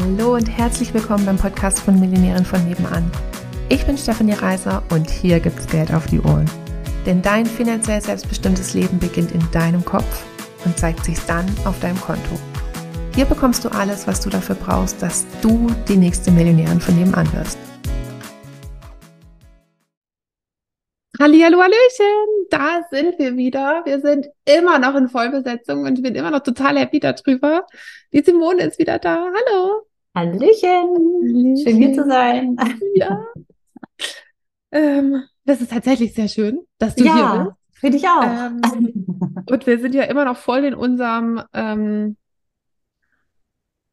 Hallo und herzlich willkommen beim Podcast von Millionären von nebenan. Ich bin Stefanie Reiser und hier gibt's Geld auf die Ohren. Denn dein finanziell selbstbestimmtes Leben beginnt in deinem Kopf und zeigt sich dann auf deinem Konto. Hier bekommst du alles, was du dafür brauchst, dass du die nächste Millionärin von nebenan wirst. Hallihallo, Hallöchen, da sind wir wieder. Wir sind immer noch in Vollbesetzung und ich bin immer noch total happy darüber. Die Simone ist wieder da. Hallo. Hallöchen. Hallöchen. Schön hier zu sein. Ja. ähm, das ist tatsächlich sehr schön, dass du ja, hier bist. Finde ich auch. Ähm, und wir sind ja immer noch voll in unserem ähm,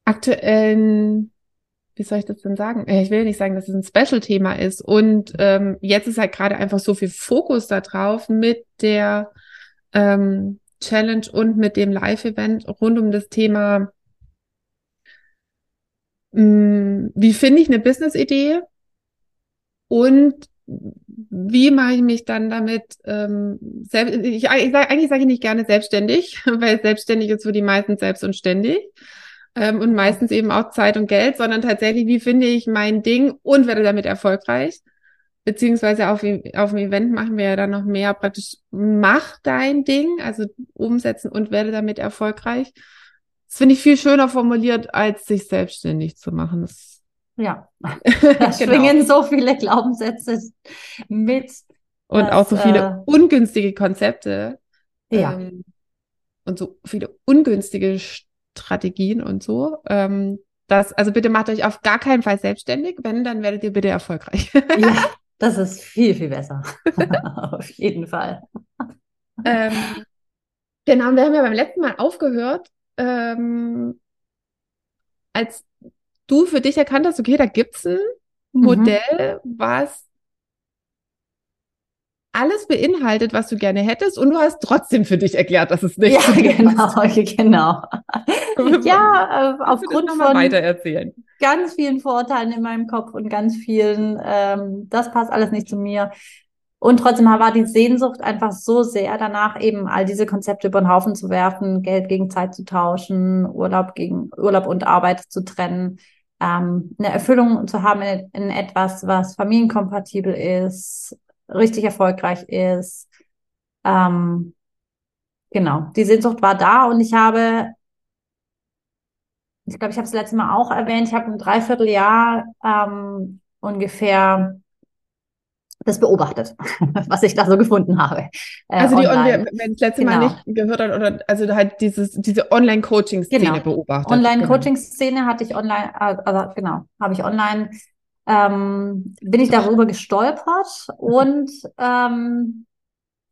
aktuellen wie soll ich das denn sagen? Äh, ich will nicht sagen, dass es ein Special-Thema ist. Und ähm, jetzt ist halt gerade einfach so viel Fokus da drauf mit der ähm, Challenge und mit dem Live-Event rund um das Thema, mh, mm, wie finde ich eine Business-Idee und wie mache ich mich dann damit ähm, selbst, ich, ich eigentlich sage ich nicht gerne selbstständig, weil selbstständig ist für die meisten selbst und ständig ähm, und meistens eben auch Zeit und Geld, sondern tatsächlich, wie finde ich mein Ding und werde damit erfolgreich. Beziehungsweise auf, auf dem Event machen wir ja dann noch mehr praktisch, mach dein Ding, also umsetzen und werde damit erfolgreich. Das finde ich viel schöner formuliert, als sich selbstständig zu machen. Das ja, da schwingen genau. so viele Glaubenssätze mit. Und dass, auch so viele äh, ungünstige Konzepte. Ja. Ähm, und so viele ungünstige Strategien und so. Ähm, das, also bitte macht euch auf gar keinen Fall selbstständig. Wenn, dann werdet ihr bitte erfolgreich. ja, das ist viel, viel besser. auf jeden Fall. Ähm, genau, wir haben ja beim letzten Mal aufgehört, ähm, als du für dich erkannt hast, okay, da gibt es ein mhm. Modell, was alles beinhaltet, was du gerne hättest und du hast trotzdem für dich erklärt, dass es nicht Ja, genau, genau. ja, äh, aufgrund von weiter erzählen. ganz vielen Vorteilen in meinem Kopf und ganz vielen, ähm, das passt alles nicht zu mir. Und trotzdem war die Sehnsucht einfach so sehr danach, eben all diese Konzepte über den Haufen zu werfen, Geld gegen Zeit zu tauschen, Urlaub gegen Urlaub und Arbeit zu trennen, ähm, eine Erfüllung zu haben in, in etwas, was familienkompatibel ist, richtig erfolgreich ist. Ähm, genau, die Sehnsucht war da und ich habe, ich glaube, ich habe es letzte Mal auch erwähnt, ich habe ein Dreivierteljahr ähm, ungefähr das beobachtet, was ich da so gefunden habe. Äh, also die, wenn das letzte genau. Mal nicht gehört hat, oder also halt dieses, diese Online-Coaching-Szene genau. beobachtet. Online-Coaching-Szene hatte ich online, also genau, habe ich online ähm, bin ich darüber gestolpert und ähm,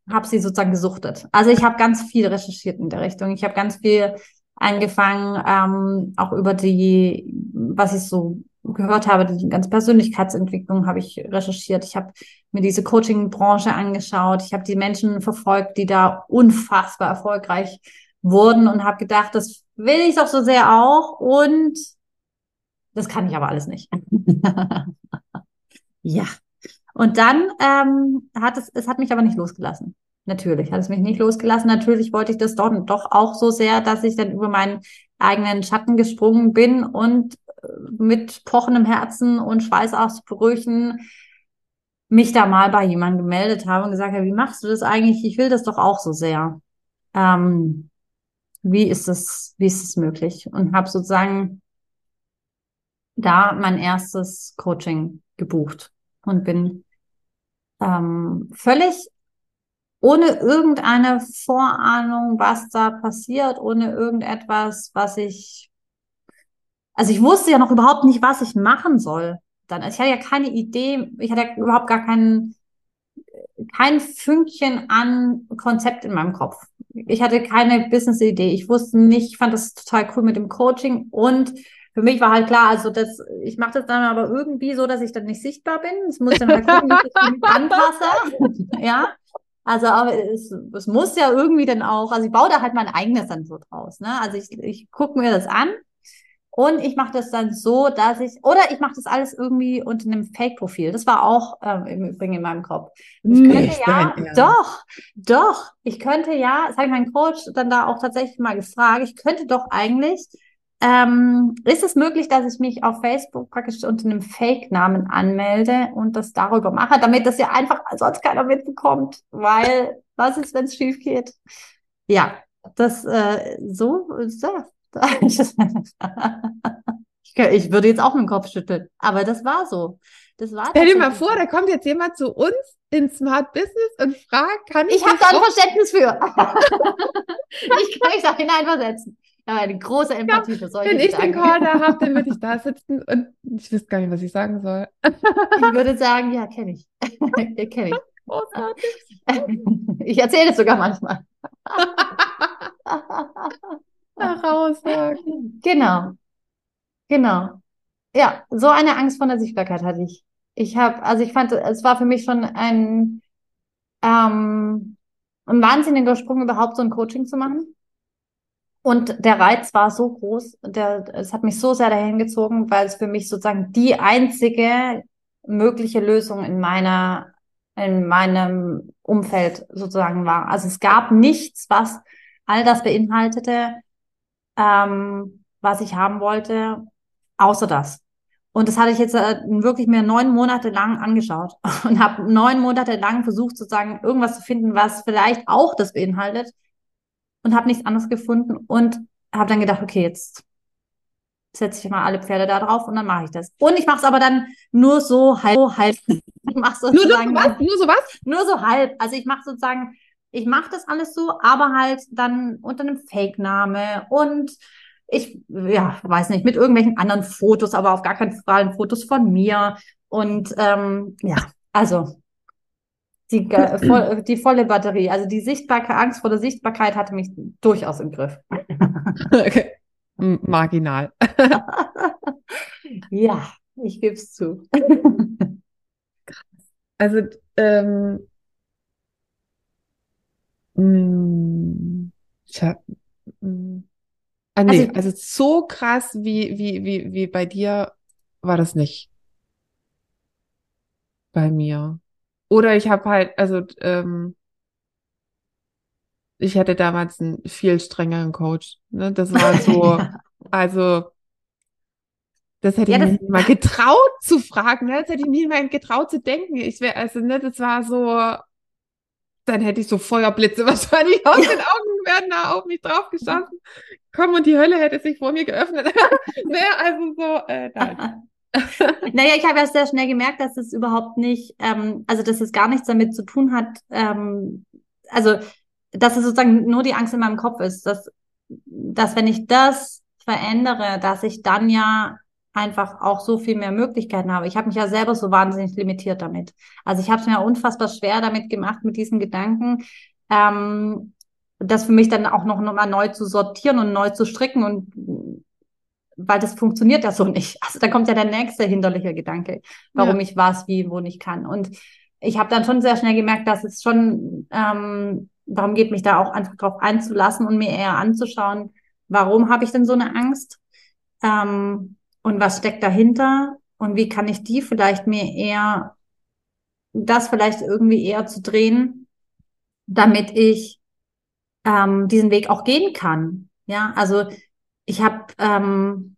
habe sie sozusagen gesuchtet. Also ich habe ganz viel recherchiert in der Richtung. Ich habe ganz viel angefangen, ähm, auch über die, was ich so gehört habe, die ganze Persönlichkeitsentwicklung habe ich recherchiert. Ich habe mir diese Coaching-Branche angeschaut. Ich habe die Menschen verfolgt, die da unfassbar erfolgreich wurden und habe gedacht, das will ich doch so sehr auch. Und das kann ich aber alles nicht. ja. Und dann ähm, hat es, es hat mich aber nicht losgelassen. Natürlich hat es mich nicht losgelassen. Natürlich wollte ich das doch, doch auch so sehr, dass ich dann über meinen eigenen Schatten gesprungen bin und mit pochendem Herzen und Schweißausbrüchen mich da mal bei jemandem gemeldet habe und gesagt habe, wie machst du das eigentlich? Ich will das doch auch so sehr. Ähm, wie ist es, wie ist es möglich? Und habe sozusagen da mein erstes Coaching gebucht und bin ähm, völlig ohne irgendeine Vorahnung, was da passiert, ohne irgendetwas, was ich, also ich wusste ja noch überhaupt nicht, was ich machen soll. Dann, also ich hatte ja keine Idee, ich hatte ja überhaupt gar keinen, kein Fünkchen an Konzept in meinem Kopf. Ich hatte keine Business-Idee. Ich wusste nicht, ich fand das total cool mit dem Coaching und für mich war halt klar, also das, ich mache das dann aber irgendwie so, dass ich dann nicht sichtbar bin. Es muss dann halt gucken, ich mich anpasse. ja. Also, aber es, es muss ja irgendwie dann auch, also ich baue da halt mein eigenes dann so draus. Ne? Also ich, ich gucke mir das an und ich mache das dann so, dass ich, oder ich mache das alles irgendwie unter einem Fake-Profil. Das war auch ähm, im Übrigen in meinem Kopf. Ich könnte ja, doch, doch, ich könnte ja, das habe ich meinen Coach dann da auch tatsächlich mal gefragt, ich könnte doch eigentlich ähm, ist es möglich, dass ich mich auf Facebook praktisch unter einem Fake-Namen anmelde und das darüber mache, damit das ja einfach sonst keiner mitbekommt, weil was ist, wenn es schief geht? Ja, das äh, so, so. ich, würde jetzt auch mit dem Kopf schütteln, aber das war so. Das war Stell dir mal vor, da kommt jetzt jemand zu uns in Smart Business und fragt, kann ich. Ich habe da ein Verständnis für. ich kann mich da hineinversetzen. Ich habe eine große Empathie ja, für solche Wenn ich Gedanken. den Call da habe, dann würde ich da sitzen und ich wüsste gar nicht, was ich sagen soll. ich würde sagen, ja, kenne ich. kenne ich. Großartig. Ich erzähle es sogar manchmal. Herausragend. Genau. Genau. Ja, so eine Angst vor der Sichtbarkeit hatte ich. Ich habe, also ich fand, es war für mich schon ein, ähm, ein wahnsinniger Sprung, überhaupt so ein Coaching zu machen. Und der Reiz war so groß, der, es hat mich so sehr dahin gezogen, weil es für mich sozusagen die einzige mögliche Lösung in meiner, in meinem Umfeld sozusagen war. Also es gab nichts, was all das beinhaltete, ähm, was ich haben wollte, außer das. Und das hatte ich jetzt äh, wirklich mir neun Monate lang angeschaut und habe neun Monate lang versucht, sozusagen irgendwas zu finden, was vielleicht auch das beinhaltet und habe nichts anderes gefunden und habe dann gedacht, okay, jetzt setze ich mal alle Pferde da drauf und dann mache ich das. Und ich mache es aber dann nur so halb. So halb. Ich mache sozusagen nur, so was? nur so was? Nur so halb. Also ich mache sozusagen, ich mache das alles so, aber halt dann unter einem Fake-Name und ich, ja, weiß nicht, mit irgendwelchen anderen Fotos, aber auf gar keinen Fall Fotos von mir. Und ähm, ja, also die, voll, die volle Batterie. Also die Sichtbarkeit, Angst vor der Sichtbarkeit hatte mich durchaus im Griff. okay. Marginal. ja, ich gebe es zu. also, ähm, mh, ich hab, mh, Ah, nee, also, also so krass wie, wie, wie, wie bei dir war das nicht. Bei mir. Oder ich habe halt, also ähm, ich hatte damals einen viel strengeren Coach. Ne? Das war so, also das hätte ja, ich mir nie mal getraut zu fragen, ne? Das hätte ich nie mal getraut zu denken. Ich wäre, also, ne, das war so, dann hätte ich so Feuerblitze wahrscheinlich aus den Augen werden da auf mich drauf geschossen. Komm, und die Hölle hätte sich vor mir geöffnet. naja, also so, äh, nein. naja, ich habe ja sehr schnell gemerkt, dass es überhaupt nicht, ähm, also dass es gar nichts damit zu tun hat, ähm, also dass es sozusagen nur die Angst in meinem Kopf ist, dass, dass wenn ich das verändere, dass ich dann ja einfach auch so viel mehr Möglichkeiten habe. Ich habe mich ja selber so wahnsinnig limitiert damit. Also ich habe es mir unfassbar schwer damit gemacht mit diesen Gedanken, ähm, das für mich dann auch noch, noch mal neu zu sortieren und neu zu stricken und weil das funktioniert ja so nicht. Also da kommt ja der nächste hinderliche Gedanke, warum ja. ich was, wie, wo nicht kann. Und ich habe dann schon sehr schnell gemerkt, dass es schon ähm, darum geht, mich da auch einfach drauf einzulassen und mir eher anzuschauen, warum habe ich denn so eine Angst? Ähm, und was steckt dahinter und wie kann ich die vielleicht mir eher, das vielleicht irgendwie eher zu drehen, damit ich ähm, diesen Weg auch gehen kann. Ja, also ich habe, ähm,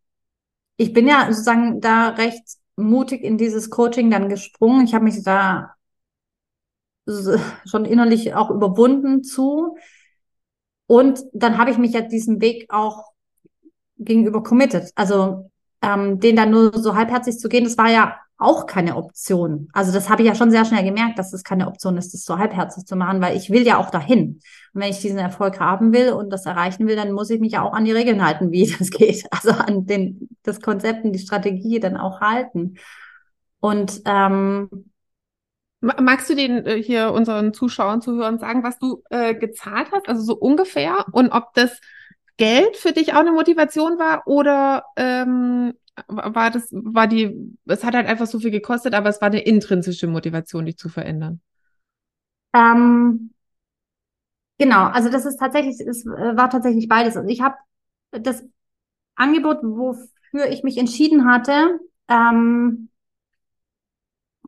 ich bin ja sozusagen da recht mutig in dieses Coaching dann gesprungen. Ich habe mich da schon innerlich auch überwunden zu. Und dann habe ich mich ja diesen Weg auch gegenüber committed. Also ähm, den dann nur so halbherzig zu gehen, das war ja auch keine Option. Also das habe ich ja schon sehr schnell gemerkt, dass es keine Option ist, das so halbherzig zu machen, weil ich will ja auch dahin. Und wenn ich diesen Erfolg haben will und das erreichen will, dann muss ich mich ja auch an die Regeln halten, wie das geht. Also an den, das Konzept und die Strategie dann auch halten. Und ähm, Magst du den äh, hier unseren Zuschauern, Zuhörern sagen, was du äh, gezahlt hast, also so ungefähr, und ob das Geld für dich auch eine Motivation war oder ähm, war das, war die, es hat halt einfach so viel gekostet, aber es war eine intrinsische Motivation, dich zu verändern? Ähm, genau, also das ist tatsächlich, es war tatsächlich beides. Also ich habe das Angebot, wofür ich mich entschieden hatte, ähm,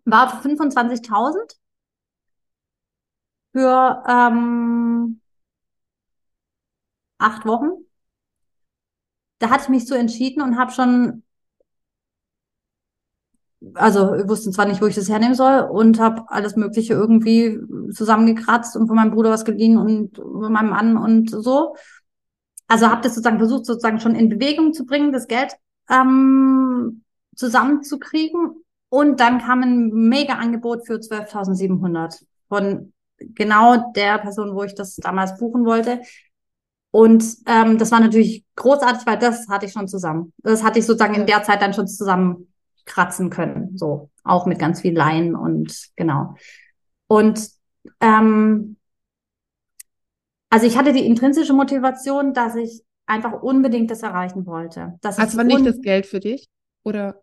war für 25.000 für ähm, acht Wochen. da hatte ich mich so entschieden und habe schon also wusste zwar nicht, wo ich das hernehmen soll und habe alles Mögliche irgendwie zusammengekratzt und von meinem Bruder was geliehen und von meinem Mann und so. Also habe das sozusagen versucht, sozusagen schon in Bewegung zu bringen, das Geld ähm, zusammenzukriegen. Und dann kam ein mega Angebot für 12.700 von genau der Person, wo ich das damals buchen wollte. Und ähm, das war natürlich großartig, weil das hatte ich schon zusammen. Das hatte ich sozusagen in der Zeit dann schon zusammen kratzen können. So, auch mit ganz viel Laien und genau. Und ähm, also ich hatte die intrinsische Motivation, dass ich einfach unbedingt das erreichen wollte. Dass also war nicht das Geld für dich? Oder?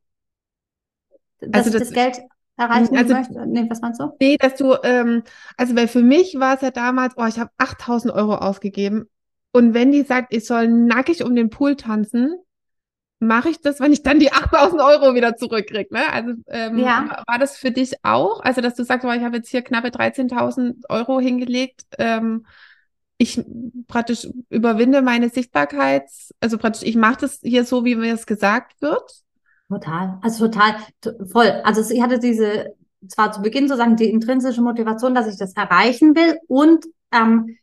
Dass also das, das Geld erreichen also, möchte? Nee, was meinst du? Nee, dass du, ähm, also weil für mich war es ja damals, oh, ich habe 8000 Euro ausgegeben. Und wenn die sagt, ich soll nackig um den Pool tanzen, mache ich das, wenn ich dann die 8000 Euro wieder zurückkriege. Ne? Also ähm, ja. war das für dich auch? Also, dass du sagst, ich habe jetzt hier knappe 13.000 Euro hingelegt. Ähm, ich praktisch überwinde meine Sichtbarkeit. Also praktisch, ich mache das hier so, wie mir es gesagt wird. Total. Also total voll. Also ich hatte diese, zwar zu Beginn sozusagen die intrinsische Motivation, dass ich das erreichen will und ähm,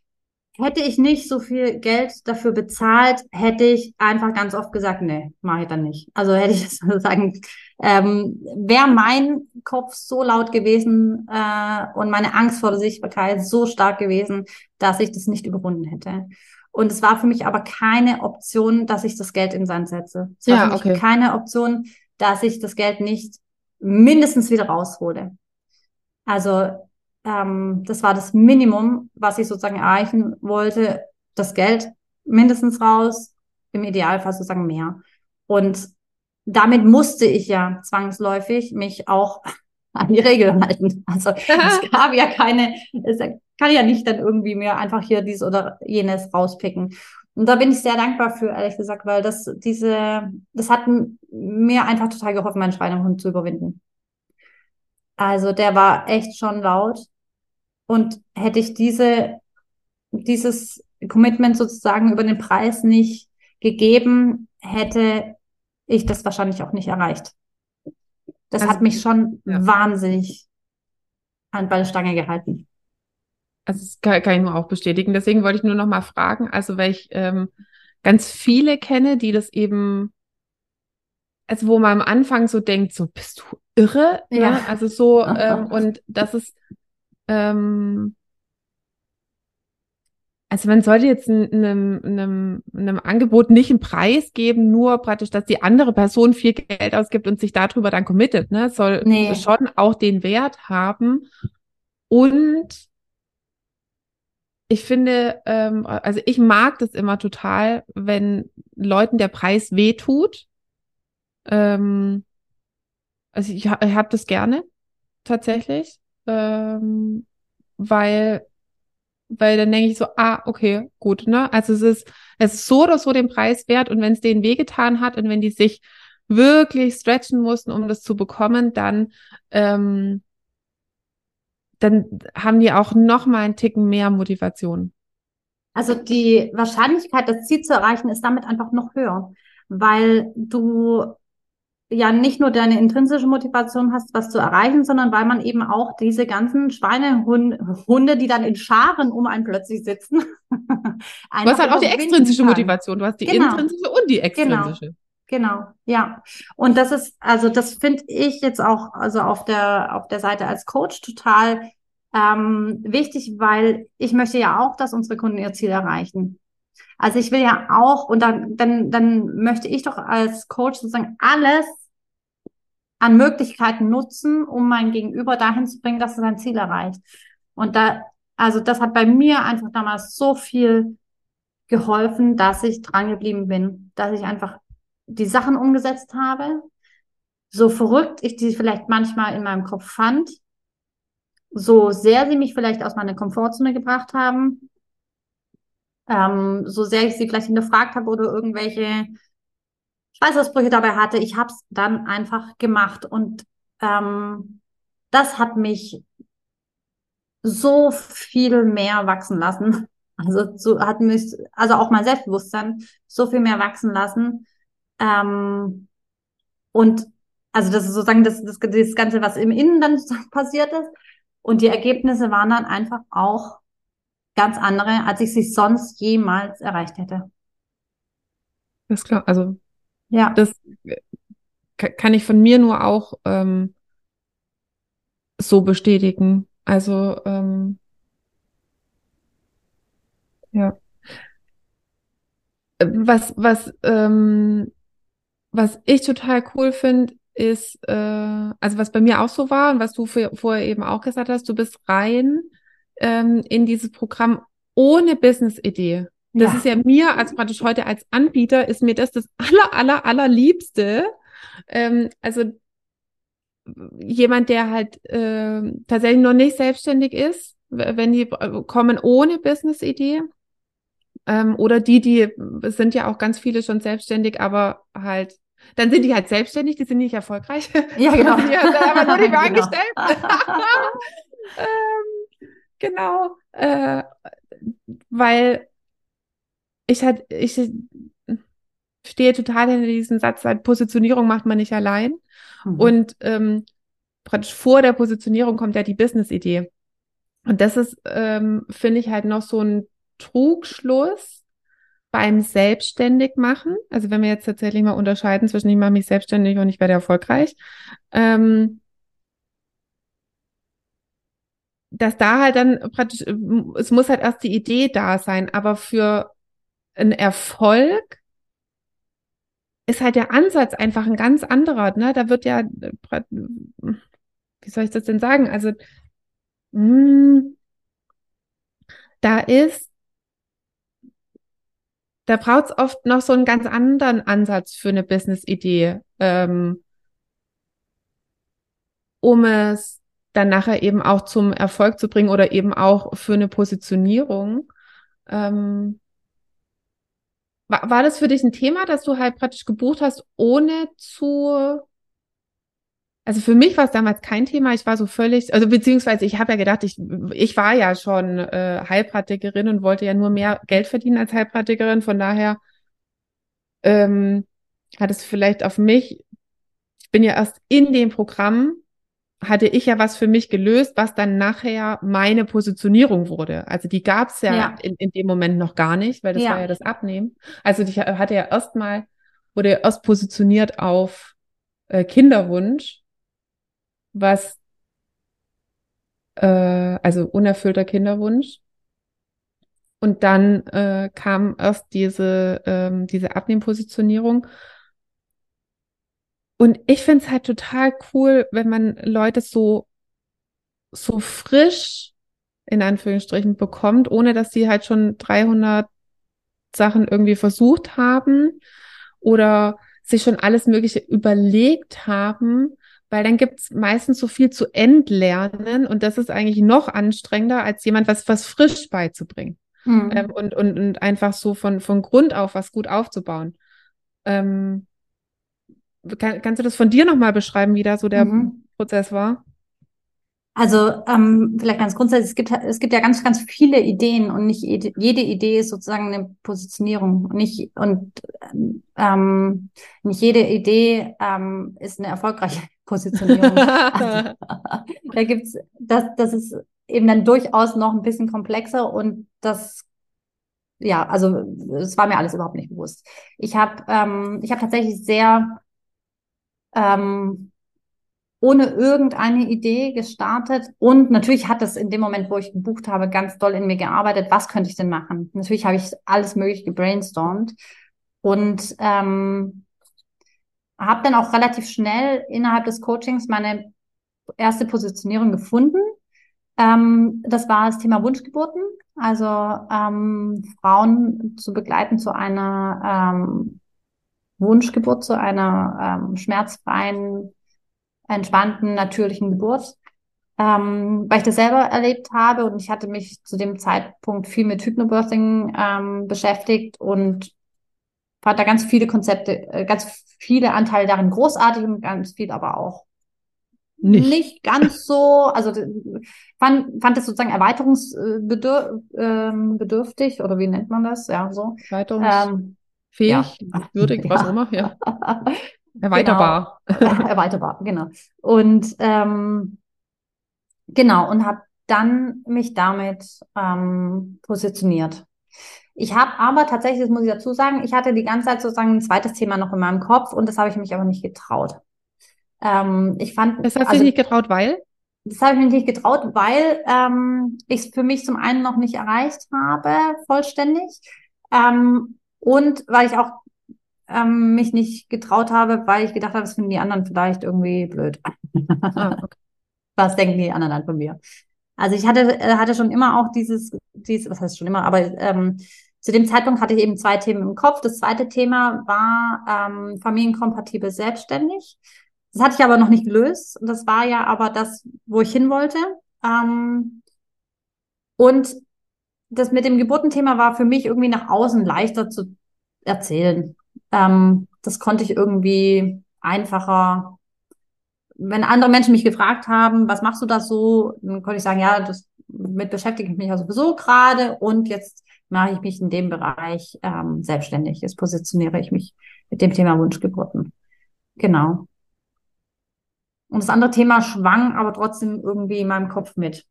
Hätte ich nicht so viel Geld dafür bezahlt, hätte ich einfach ganz oft gesagt, nee, mache ich dann nicht. Also hätte ich sozusagen, ähm, wäre mein Kopf so laut gewesen äh, und meine Angst vor der Sichtbarkeit so stark gewesen, dass ich das nicht überwunden hätte. Und es war für mich aber keine Option, dass ich das Geld in Sand setze. Es war ja, für mich okay. keine Option, dass ich das Geld nicht mindestens wieder raushole. Also ähm, das war das Minimum, was ich sozusagen erreichen wollte. Das Geld mindestens raus, im Idealfall sozusagen mehr. Und damit musste ich ja zwangsläufig mich auch an die Regeln halten. Also es gab ja keine, es kann ja nicht dann irgendwie mir einfach hier dies oder jenes rauspicken. Und da bin ich sehr dankbar für, ehrlich gesagt, weil das, diese, das hat mir einfach total geholfen, meinen Schweinehund zu überwinden. Also der war echt schon laut. Und hätte ich diese, dieses Commitment sozusagen über den Preis nicht gegeben, hätte ich das wahrscheinlich auch nicht erreicht. Das also, hat mich schon ja. wahnsinnig an bei der Stange gehalten. Also das kann, kann, ich nur auch bestätigen. Deswegen wollte ich nur noch mal fragen, also weil ich ähm, ganz viele kenne, die das eben, also wo man am Anfang so denkt, so bist du irre, ne? ja. Ne? Also so ähm, und das ist ähm, also man sollte jetzt einem, einem, einem Angebot nicht einen Preis geben, nur praktisch, dass die andere Person viel Geld ausgibt und sich darüber dann committet. Ne? Es soll nee. schon auch den Wert haben. Und ich finde, ähm, also ich mag das immer total, wenn Leuten der Preis wehtut. Ähm, also ich, ich habe das gerne tatsächlich ähm, weil, weil dann denke ich so, ah, okay, gut, ne? Also es ist, es ist so oder so den Preis wert und wenn es denen wehgetan hat und wenn die sich wirklich stretchen mussten, um das zu bekommen, dann, ähm, dann haben die auch noch mal einen Ticken mehr Motivation. Also die Wahrscheinlichkeit, das Ziel zu erreichen, ist damit einfach noch höher, weil du ja nicht nur deine intrinsische Motivation hast, was zu erreichen, sondern weil man eben auch diese ganzen Schweinehunde, die dann in Scharen um einen plötzlich sitzen. du hast halt auch die extrinsische Motivation. Du hast die genau. intrinsische und die extrinsische. Genau. Genau, ja. Und das ist, also das finde ich jetzt auch, also auf der, auf der Seite als Coach total ähm, wichtig, weil ich möchte ja auch, dass unsere Kunden ihr Ziel erreichen. Also ich will ja auch, und dann, dann, dann möchte ich doch als Coach sozusagen alles an Möglichkeiten nutzen, um mein Gegenüber dahin zu bringen, dass er sein Ziel erreicht. Und da, also das hat bei mir einfach damals so viel geholfen, dass ich dran geblieben bin, dass ich einfach die Sachen umgesetzt habe, so verrückt ich die vielleicht manchmal in meinem Kopf fand, so sehr sie mich vielleicht aus meiner Komfortzone gebracht haben, ähm, so sehr ich sie vielleicht hinterfragt habe oder irgendwelche Schweißausbrüche dabei hatte, ich habe es dann einfach gemacht. Und ähm, das hat mich so viel mehr wachsen lassen Also so hat mich, also auch mein Selbstbewusstsein so viel mehr wachsen lassen. Ähm, und also das ist sozusagen das, das, das Ganze, was im Innen dann passiert ist. Und die Ergebnisse waren dann einfach auch ganz andere, als ich sie sonst jemals erreicht hätte. Das klar. Also ja, das kann ich von mir nur auch ähm, so bestätigen. Also ähm, ja. Was, was, ähm, was ich total cool finde, ist, äh, also was bei mir auch so war und was du für, vorher eben auch gesagt hast, du bist rein ähm, in dieses Programm ohne Business-Idee. Das ja. ist ja mir, also praktisch heute als Anbieter, ist mir das das aller, aller, allerliebste. Ähm, also jemand, der halt äh, tatsächlich noch nicht selbstständig ist, wenn die äh, kommen ohne Business-Idee. Ähm, oder die, die sind ja auch ganz viele schon selbstständig, aber halt, dann sind die halt selbstständig, die sind nicht erfolgreich. Ja, genau. die sind aber nur nicht mehr genau. angestellt. ähm, genau. Äh, weil ich halt, ich stehe total hinter diesem Satz, halt Positionierung macht man nicht allein. Mhm. Und ähm, praktisch vor der Positionierung kommt ja die Business-Idee. Und das ist, ähm, finde ich, halt noch so ein Trugschluss beim Selbstständigmachen. Also wenn wir jetzt tatsächlich mal unterscheiden zwischen ich mache mich selbstständig und ich werde erfolgreich, ähm, dass da halt dann praktisch, es muss halt erst die Idee da sein, aber für einen Erfolg ist halt der Ansatz einfach ein ganz anderer. Ne? Da wird ja, wie soll ich das denn sagen? Also, mh, hm, da ist, da braucht es oft noch so einen ganz anderen Ansatz für eine Business-Idee, ähm, um es dann nachher eben auch zum Erfolg zu bringen oder eben auch für eine Positionierung. Ähm, war, war das für dich ein Thema, dass du halt praktisch gebucht hast, ohne zu also für mich war es damals kein Thema. Ich war so völlig, also beziehungsweise ich habe ja gedacht, ich, ich war ja schon äh, Heilpraktikerin und wollte ja nur mehr Geld verdienen als Heilpraktikerin. Von daher ähm, hat es vielleicht auf mich, ich bin ja erst in dem Programm hatte ich ja was für mich gelöst, was dann nachher meine Positionierung wurde. Also die gab es ja, ja, In, in dem Moment noch gar nicht, weil das ja. war ja das Abnehmen. Also ich hatte ja erstmal, wurde ja erst positioniert auf äh, Kinderwunsch, was äh, also unerfüllter Kinderwunsch. Und dann äh, kam erst diese, ähm, diese Abnehmpositionierung. Und ich finde es halt total cool, wenn man Leute so, so frisch in Anführungsstrichen bekommt, ohne dass sie halt schon 300 Sachen irgendwie versucht haben oder sich schon alles Mögliche überlegt haben, weil dann gibt es meistens so viel zu entlernen und das ist eigentlich noch anstrengender, als jemand was, was frisch beizubringen mhm. ähm, und, und, und einfach so von, von Grund auf was gut aufzubauen. Ähm, kann, kannst du das von dir nochmal beschreiben, wie da so der mhm. Prozess war? Also ähm, vielleicht ganz grundsätzlich, es gibt, es gibt ja ganz, ganz viele Ideen und nicht jede, Idee ist sozusagen eine Positionierung und nicht, und ähm, nicht jede Idee ähm, ist eine erfolgreiche Positionierung. also, da gibt's, das, das ist eben dann durchaus noch ein bisschen komplexer und das ja, also es war mir alles überhaupt nicht bewusst. Ich habe ähm, ich habe tatsächlich sehr ähm, ohne irgendeine Idee gestartet. Und natürlich hat es in dem Moment, wo ich gebucht habe, ganz doll in mir gearbeitet. Was könnte ich denn machen? Natürlich habe ich alles mögliche gebrainstormt und ähm, habe dann auch relativ schnell innerhalb des Coachings meine erste Positionierung gefunden. Ähm, das war das Thema Wunschgeburten, also ähm, Frauen zu begleiten zu einer ähm, Wunschgeburt, zu einer ähm, schmerzfreien entspannten, natürlichen Geburt, ähm, weil ich das selber erlebt habe und ich hatte mich zu dem Zeitpunkt viel mit Hypnobirthing ähm, beschäftigt und fand da ganz viele Konzepte, äh, ganz viele Anteile darin großartig und ganz viel aber auch nicht. nicht ganz so, also fand, fand es sozusagen erweiterungsbedürftig oder wie nennt man das? Ja, so. Erweiterungsfähig, Ähm, würdig, was auch immer, ja. Erweiterbar. Genau. Erweiterbar, genau. Und ähm, genau, und habe dann mich damit ähm, positioniert. Ich habe aber tatsächlich, das muss ich dazu sagen, ich hatte die ganze Zeit sozusagen ein zweites Thema noch in meinem Kopf und das habe ich mich aber nicht getraut. Ähm, ich fand, Das hast du also, dich nicht getraut, weil? das habe ich mich nicht getraut, weil ähm, ich es für mich zum einen noch nicht erreicht habe, vollständig, ähm, und weil ich auch ähm, mich nicht getraut habe, weil ich gedacht habe, das finden die anderen vielleicht irgendwie blöd. Ah. Was denken die anderen dann von mir? Also ich hatte, äh, hatte schon immer auch dieses, dieses, was heißt schon immer, aber ähm, zu dem Zeitpunkt hatte ich eben zwei Themen im Kopf. Das zweite Thema war ähm, familienkompatibel selbstständig. Das hatte ich aber noch nicht gelöst. Und das war ja aber das, wo ich hin wollte. Ähm, und das mit dem Geburtenthema war für mich irgendwie nach außen leichter zu erzählen. Ähm, das konnte ich irgendwie einfacher. Wenn andere Menschen mich gefragt haben, was machst du das so, dann konnte ich sagen, ja, das mit beschäftige ich mich ja sowieso gerade und jetzt mache ich mich in dem Bereich ähm, selbstständig. Jetzt positioniere ich mich mit dem Thema Wunschgeburten. Genau. Und das andere Thema schwang aber trotzdem irgendwie in meinem Kopf mit.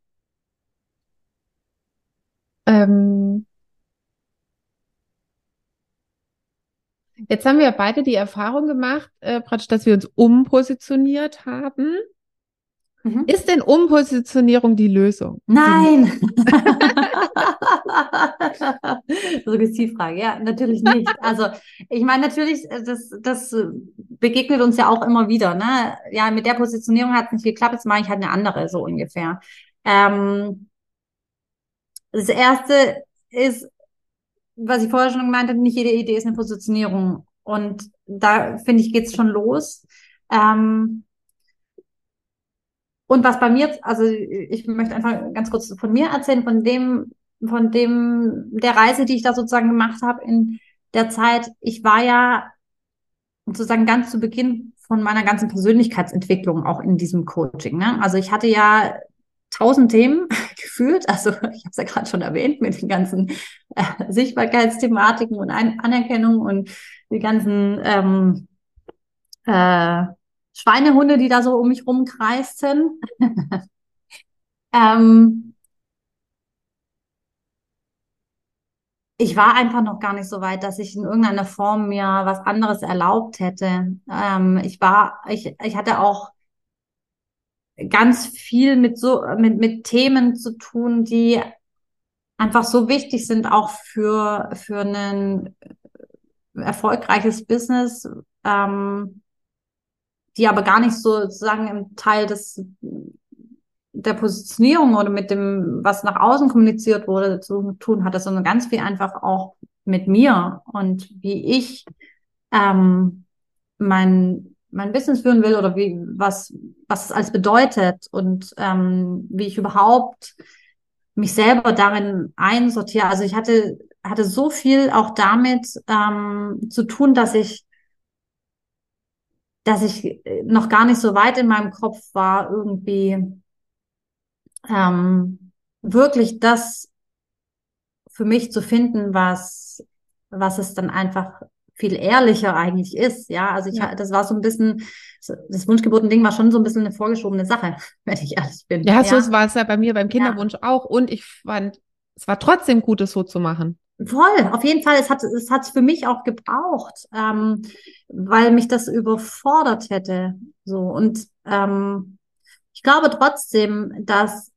Ähm, jetzt haben wir beide die Erfahrung gemacht, äh, praktisch, dass wir uns umpositioniert haben. Mhm. Ist denn Umpositionierung die Lösung? Nein. Suggestivfrage, ja, natürlich nicht. Also, ich meine, natürlich, äh, das, das äh, begegnet uns ja auch immer wieder, ne? Ja, mit der Positionierung hat es nicht geklappt, jetzt mache ich halt eine andere, so ungefähr. Ähm, das erste ist, was ich vorher schon gemeint habe, nicht jede Idee ist eine Positionierung. Und da, finde ich, geht's schon los. Ähm, und was bei mir, also ich möchte einfach ganz kurz von mir erzählen, von dem, von dem, der Reise, die ich da sozusagen gemacht habe in der Zeit. Ich war ja sozusagen ganz zu Beginn von meiner ganzen Persönlichkeitsentwicklung auch in diesem Coaching. Ne? Also ich hatte ja tausend Themen gefühlt. Also ich habe es ja gerade schon erwähnt mit den ganzen äh, Sichtbarkeitsthematiken und Ein Anerkennung und die ganzen ähm, äh, Schweinehunde, die da so um mich rumkreisten. ähm, ich war einfach noch gar nicht so weit, dass ich in irgendeiner Form mir was anderes erlaubt hätte. Ähm, ich war, ich, ich hatte auch ganz viel mit so, mit, mit Themen zu tun, die einfach so wichtig sind, auch für, für ein erfolgreiches Business, ähm, die aber gar nicht so sozusagen im Teil des, der Positionierung oder mit dem, was nach außen kommuniziert wurde, zu tun hatte, sondern ganz viel einfach auch mit mir und wie ich ähm, mein, mein Business führen will oder wie, was, was es alles bedeutet und ähm, wie ich überhaupt mich selber darin einsortiere. Also ich hatte, hatte so viel auch damit ähm, zu tun, dass ich dass ich noch gar nicht so weit in meinem Kopf war, irgendwie ähm, wirklich das für mich zu finden, was, was es dann einfach viel ehrlicher eigentlich ist. Ja, also ich, Ja. das war so ein bisschen, das Wunschgeburten-Ding war schon so ein bisschen eine vorgeschobene Sache, wenn ich ehrlich bin. Ja, so war es ja bei mir beim Kinderwunsch auch. Und ich fand, es war trotzdem gut, es so zu machen. Voll, auf jeden Fall. Es hat es hat's für mich auch gebraucht, ähm, weil mich das überfordert hätte. So und ähm, ich glaube trotzdem, dass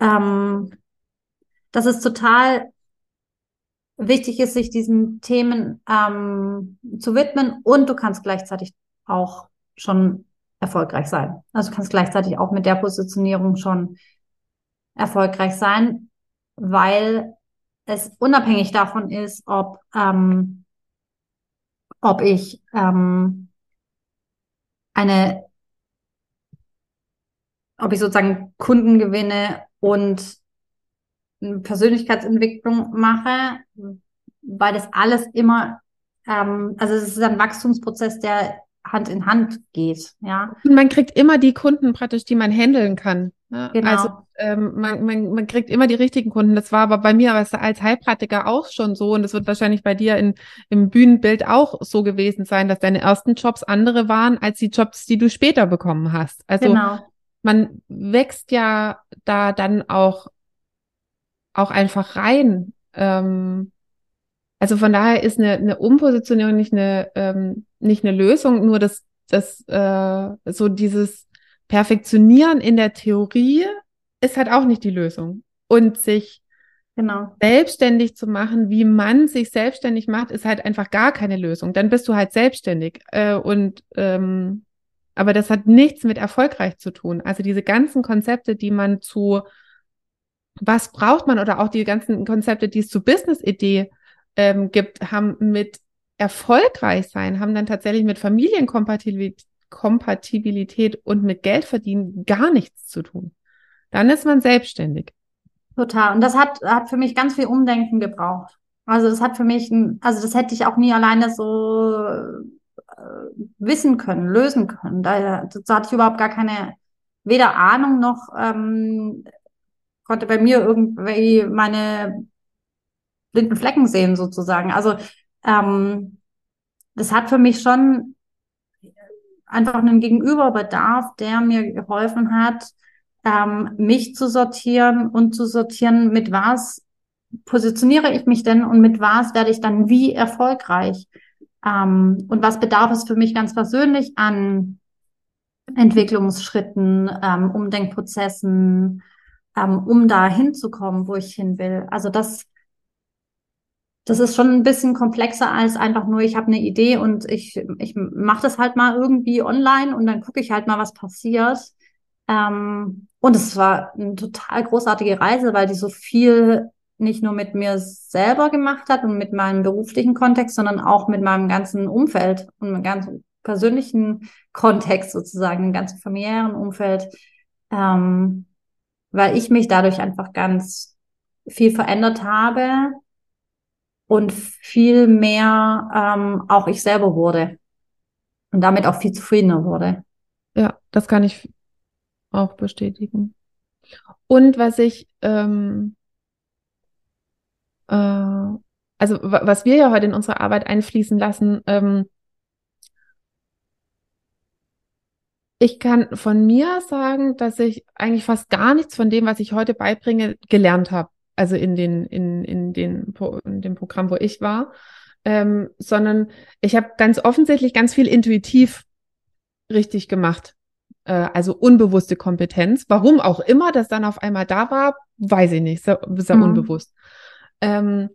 ähm, dass es total wichtig ist, sich diesen Themen ähm, zu widmen und du kannst gleichzeitig auch schon erfolgreich sein. Also du kannst gleichzeitig auch mit der Positionierung schon erfolgreich sein, weil es unabhängig davon ist, ob ähm, ob ich ähm, eine ob ich sozusagen Kunden gewinne und Persönlichkeitsentwicklung mache, weil das alles immer, ähm, also es ist ein Wachstumsprozess, der Hand in Hand geht, ja. Und man kriegt immer die Kunden praktisch, die man handeln kann. Ne? Genau. Also ähm, man, man, man kriegt immer die richtigen Kunden. Das war aber bei mir als, als Heilpraktiker auch schon so und das wird wahrscheinlich bei dir in, im Bühnenbild auch so gewesen sein, dass deine ersten Jobs andere waren als die Jobs, die du später bekommen hast. Also genau. man wächst ja da dann auch, auch einfach rein. Ähm, also von daher ist eine, eine Umpositionierung nicht eine, ähm, nicht eine Lösung, nur das, das äh, so dieses Perfektionieren in der Theorie ist halt auch nicht die Lösung. Und sich Genau. selbstständig zu machen, wie man sich selbstständig macht, ist halt einfach gar keine Lösung. Dann bist du halt selbstständig. Äh, und ähm, aber das hat nichts mit erfolgreich zu tun. Also diese ganzen Konzepte, die man zu was braucht man oder auch die ganzen Konzepte, die es zu Business-Idee ähm, gibt, haben mit erfolgreich sein, haben dann tatsächlich mit Familienkompatibilität Kompatibilität und mit Geldverdienen gar nichts zu tun. Dann ist man selbstständig. Total. Und das hat, hat für mich ganz viel Umdenken gebraucht. Also das hat für mich, ein, also das hätte ich auch nie alleine so äh, wissen können, lösen können. Da, da hatte ich überhaupt gar keine, weder Ahnung noch ähm, konnte bei mir irgendwie meine blinden Flecken sehen sozusagen. Also ähm, das hat für mich schon einfach einen Gegenüberbedarf, der mir geholfen hat, ähm, mich zu sortieren und zu sortieren, mit was positioniere ich mich denn und mit was werde ich dann wie erfolgreich. Ähm, und was bedarf es für mich ganz persönlich an Entwicklungsschritten, ähm, Umdenkprozessen, ähm, um da hinzukommen, wo ich hin will. Also das das ist schon ein bisschen komplexer als einfach nur, ich habe eine Idee und ich, ich mache das halt mal irgendwie online und dann gucke ich halt mal, was passiert. Ähm, und es war eine total großartige Reise, weil die so viel nicht nur mit mir selber gemacht hat und mit meinem beruflichen Kontext, sondern auch mit meinem ganzen Umfeld und meinem ganzen persönlichen Kontext sozusagen, dem ganzen familiären Umfeld, ähm, weil ich mich dadurch einfach ganz viel verändert habe und viel mehr ähm, auch ich selber wurde und damit auch viel zufriedener wurde. Ja, das kann ich auch bestätigen. Und was ich, ähm, äh, also was wir ja heute in unsere Arbeit einfließen lassen, ähm, ich kann von mir sagen, dass ich eigentlich fast gar nichts von dem, was ich heute beibringe, gelernt habe also in den, in, in den, in dem Programm, wo ich war, ähm, sondern ich habe ganz offensichtlich ganz viel intuitiv richtig gemacht. Äh, also unbewusste Kompetenz. Warum auch immer das dann auf einmal da war, weiß ich nicht, sehr, sehr mhm. unbewusst. Ähm,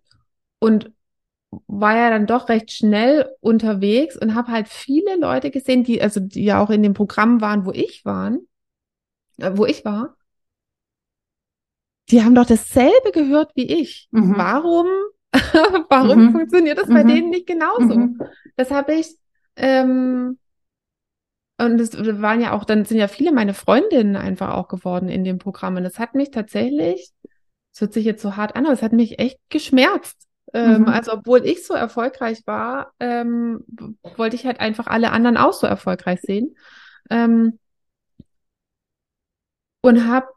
und war ja dann doch recht schnell unterwegs und habe halt viele Leute gesehen, die also die ja auch in dem Programm waren, wo ich waren, äh, wo ich war die haben doch dasselbe gehört wie ich. Mhm. Warum, warum mhm. funktioniert das bei mhm. denen nicht genauso? Mhm. Das habe ich, ähm, und es waren ja auch, dann sind ja viele meine Freundinnen einfach auch geworden in dem Programm. Und das hat mich tatsächlich, es hört sich jetzt so hart an, aber es hat mich echt geschmerzt. Ähm, mhm. also obwohl ich so erfolgreich war, ähm, wollte ich halt einfach alle anderen auch so erfolgreich sehen. Ähm, und habe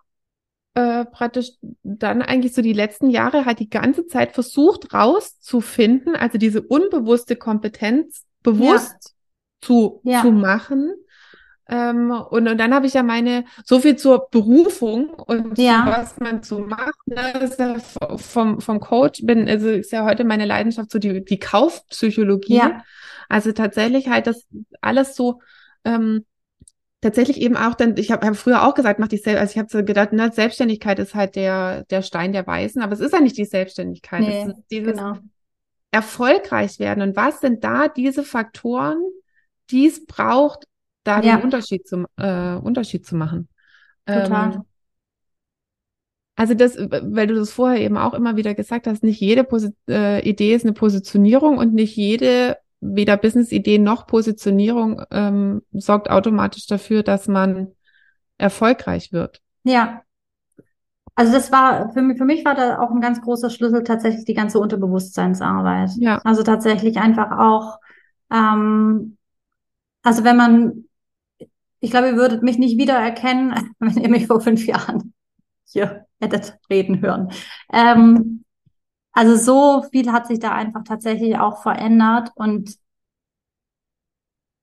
äh, praktisch dann eigentlich so die letzten Jahre halt die ganze Zeit versucht rauszufinden, also diese unbewusste Kompetenz bewusst ja. zu, ja. zu machen. Ähm, und, und dann habe ich ja meine, so viel zur Berufung und ja. was man so macht. Ne, ja vom, vom Coach bin, also ist ja heute meine Leidenschaft so die, die Kaufpsychologie. Ja. Also tatsächlich halt das alles so ähm, tatsächlich eben auch dann, ich habe hab früher auch gesagt, mach dich selbst, also ich habe so gedacht, na, Selbstständigkeit ist halt der, der Stein der Weisen, aber es ist ja nicht die Selbstständigkeit. Nee, es ist dieses genau. erfolgreich werden. Und was sind da diese Faktoren, die es braucht, da ja. den Unterschied zum äh, Unterschied zu machen? Total. Ähm, also das, weil du das vorher eben auch immer wieder gesagt hast, nicht jede Posi äh, Idee ist eine Positionierung und nicht jede weder Business-Idee noch Positionierung ähm, sorgt automatisch dafür, dass man erfolgreich wird. Ja. Also das war, für mich, für mich war da auch ein ganz großer Schlüssel tatsächlich die ganze Unterbewusstseinsarbeit. Ja. Also tatsächlich einfach auch ähm, Also wenn man, ich glaube, ihr würdet mich nicht wiedererkennen, wenn ihr mich vor fünf Jahren hier hättet reden hören. Ähm, also so viel hat sich da einfach tatsächlich auch verändert und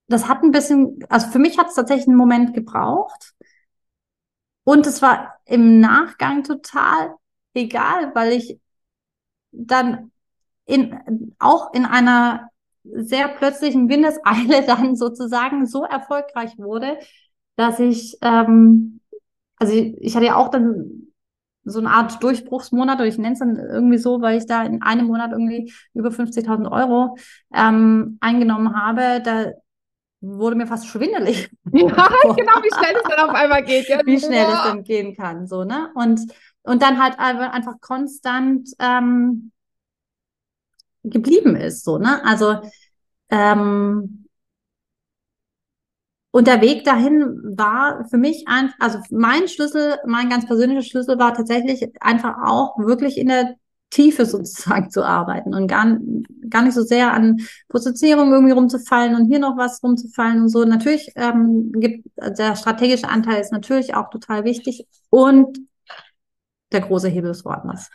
das hat ein bisschen, also für mich hat es tatsächlich einen Moment gebraucht. Und es war im Nachgang total egal, weil ich dann in, auch in einer sehr plötzlichen Windeseile dann sozusagen so erfolgreich wurde, dass ich, ähm, also ich, ich hatte ja auch dann so eine Art Durchbruchsmonat, oder ich nenne es dann irgendwie so, weil ich da in einem Monat irgendwie über 50.000 Euro ähm, eingenommen habe. Da wurde mir fast schwindelig. Ja, genau, wie schnell es dann auf einmal geht. Ja. Wie schnell es dann gehen kann, so, ne? Und, und dann halt einfach konstant ähm, geblieben ist, so, ne? Also, ähm, und der Weg dahin war für mich ein, also mein Schlüssel, mein ganz persönlicher Schlüssel war tatsächlich einfach auch wirklich in der Tiefe sozusagen zu arbeiten und gar, gar nicht so sehr an Positionierung irgendwie rumzufallen und hier noch was rumzufallen und so. Natürlich ähm, gibt der strategische Anteil ist natürlich auch total wichtig und der große Hebel ist woanders.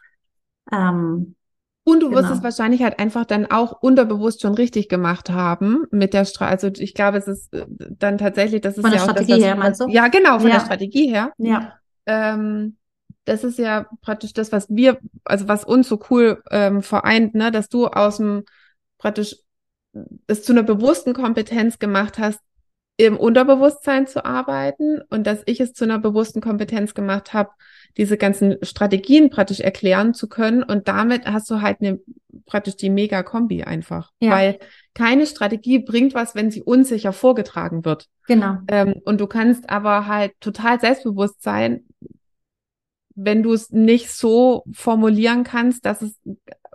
Ähm, und du genau. wirst es wahrscheinlich halt einfach dann auch unterbewusst schon richtig gemacht haben mit der Strategie. Also ich glaube, es ist äh, dann tatsächlich, das ist von ja der Strategie das, her, meinst du? Ja, genau, von ja. der Strategie her. Ja. Ähm, das ist ja praktisch das, was wir, also was uns so cool ähm, vereint, ne, dass du aus dem praktisch es zu einer bewussten Kompetenz gemacht hast, im Unterbewusstsein zu arbeiten und dass ich es zu einer bewussten Kompetenz gemacht habe, diese ganzen Strategien praktisch erklären zu können. Und damit hast du halt eine praktisch die Mega-Kombi einfach. Ja. Weil keine Strategie bringt was, wenn sie unsicher vorgetragen wird. Genau. Ähm, und du kannst aber halt total selbstbewusst sein, wenn du es nicht so formulieren kannst, dass es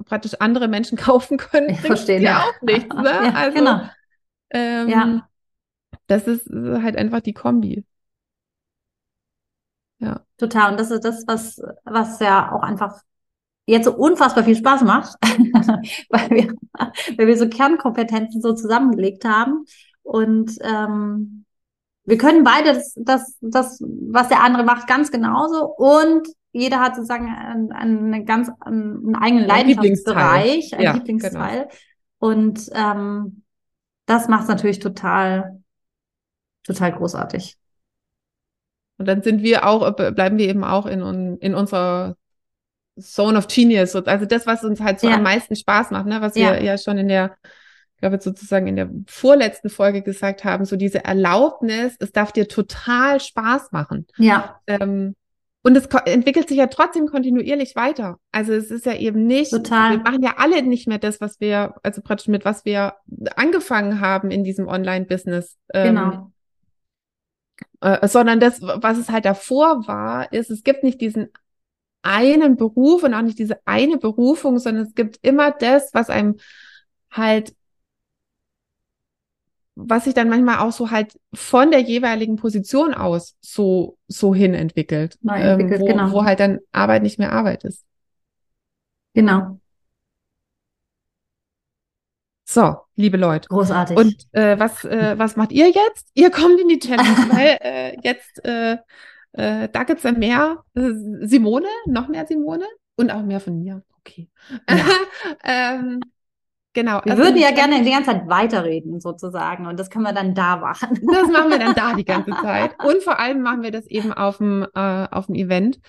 praktisch andere Menschen kaufen können, ich verstehe ja auch nichts. Ne? ja, also, genau. Ähm, ja. Das ist halt einfach die Kombi. Ja. Total. Und das ist das, was, was ja auch einfach jetzt so unfassbar viel Spaß macht, weil wir, weil wir so Kernkompetenzen so zusammengelegt haben. Und ähm, wir können beide das, das, das, was der andere macht, ganz genauso. Und jeder hat sozusagen einen, einen ganz einen eigenen Leidenschaftsbereich, einen ja, Lieblingsteil. Genau. Und ähm, das macht es natürlich total, total großartig. Und dann sind wir auch, bleiben wir eben auch in, in unserer Zone of Genius. Also das, was uns halt so ja. am meisten Spaß macht, ne? was ja. wir ja schon in der glaube sozusagen in der vorletzten Folge gesagt haben, so diese Erlaubnis, es darf dir total Spaß machen. Ja. Ähm, und es entwickelt sich ja trotzdem kontinuierlich weiter. Also es ist ja eben nicht, Total. wir machen ja alle nicht mehr das, was wir, also praktisch mit was wir angefangen haben in diesem Online-Business. Ähm, genau. Äh, sondern das, was es halt davor war, ist, es gibt nicht diesen einen Beruf und auch nicht diese eine Berufung, sondern es gibt immer das, was einem halt was sich dann manchmal auch so halt von der jeweiligen Position aus so, so hin entwickelt. Neu entwickelt ähm, wo, genau. wo halt dann Arbeit nicht mehr Arbeit ist. Genau. So, liebe Leute. Großartig. Und äh, was, äh, was macht ihr jetzt? Ihr kommt in die Challenge, weil äh, jetzt, äh, äh, da gibt's dann mehr äh, Simone, noch mehr Simone und auch mehr von mir. Okay. Ja. ähm, Genau. Wir also würden ja gerne die ganze Zeit weiterreden, sozusagen. Und das können wir dann da machen. Das machen wir dann da die ganze Zeit. Und vor allem machen wir das eben auf dem, äh, auf dem Event.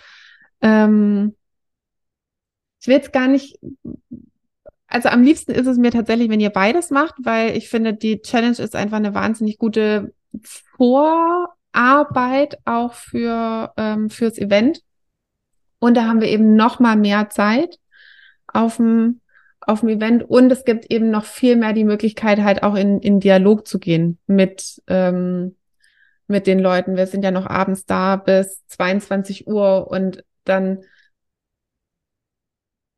Ähm, ich will jetzt gar nicht, also am liebsten ist es mir tatsächlich, wenn ihr beides macht, weil ich finde, die Challenge ist einfach eine wahnsinnig gute Vorarbeit auch für, ähm, fürs Event. Und da haben wir eben noch mal mehr Zeit auf dem auf dem Event und es gibt eben noch viel mehr die Möglichkeit, halt auch in, in Dialog zu gehen mit, ähm, mit den Leuten. Wir sind ja noch abends da bis 22 Uhr und dann,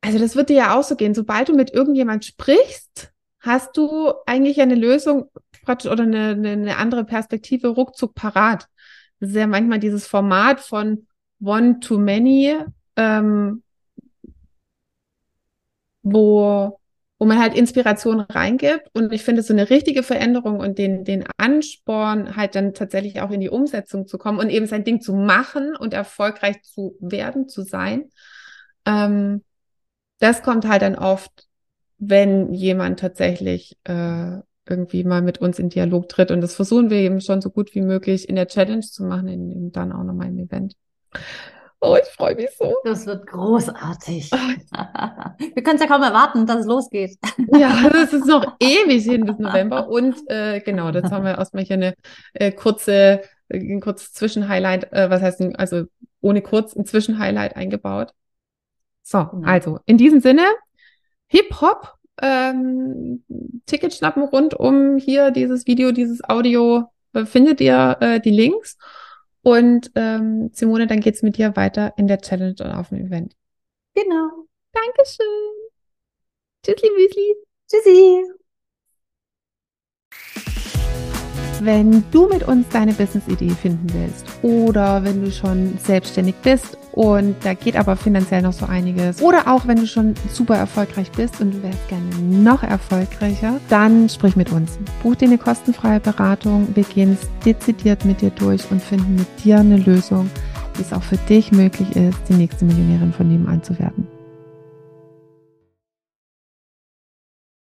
also das wird dir ja auch so gehen. Sobald du mit irgendjemand sprichst, hast du eigentlich eine Lösung oder eine, eine, eine andere Perspektive ruckzuck parat. Das ist ja manchmal dieses Format von One to Many, ähm, wo wo man halt Inspiration reingibt. Und ich finde, so eine richtige Veränderung und den, den Ansporn, halt dann tatsächlich auch in die Umsetzung zu kommen und eben sein Ding zu machen und erfolgreich zu werden, zu sein, ähm, das kommt halt dann oft, wenn jemand tatsächlich äh, irgendwie mal mit uns in Dialog tritt. Und das versuchen wir eben schon so gut wie möglich in der Challenge zu machen, in, in dann auch nochmal im Event. Oh, ich freue mich so. Das wird großartig. Wir können es ja kaum erwarten, dass es losgeht. Ja, es ist noch ewig hin bis November. Und äh, genau, jetzt haben wir erstmal hier eine äh, kurze, ein kurzes Zwischenhighlight, äh, was heißt, also ohne kurz, ein Zwischenhighlight eingebaut. So, mhm. also in diesem Sinne, Hip-Hop, ähm, Ticket schnappen rund um hier dieses Video, dieses Audio, äh, findet ihr äh, die Links. Und ähm, Simone, dann geht's mit dir weiter in der Challenge und auf dem Event. Genau. Dankeschön. Tschüssli, Müsli. Tschüssi. Wenn du mit uns deine Business-Idee finden willst oder wenn du schon selbstständig bist und da geht aber finanziell noch so einiges oder auch wenn du schon super erfolgreich bist und du wärst gerne noch erfolgreicher, dann sprich mit uns. Buch dir eine kostenfreie Beratung. Wir gehen es dezidiert mit dir durch und finden mit dir eine Lösung, wie es auch für dich möglich ist, die nächste Millionärin von nebenan zu werden.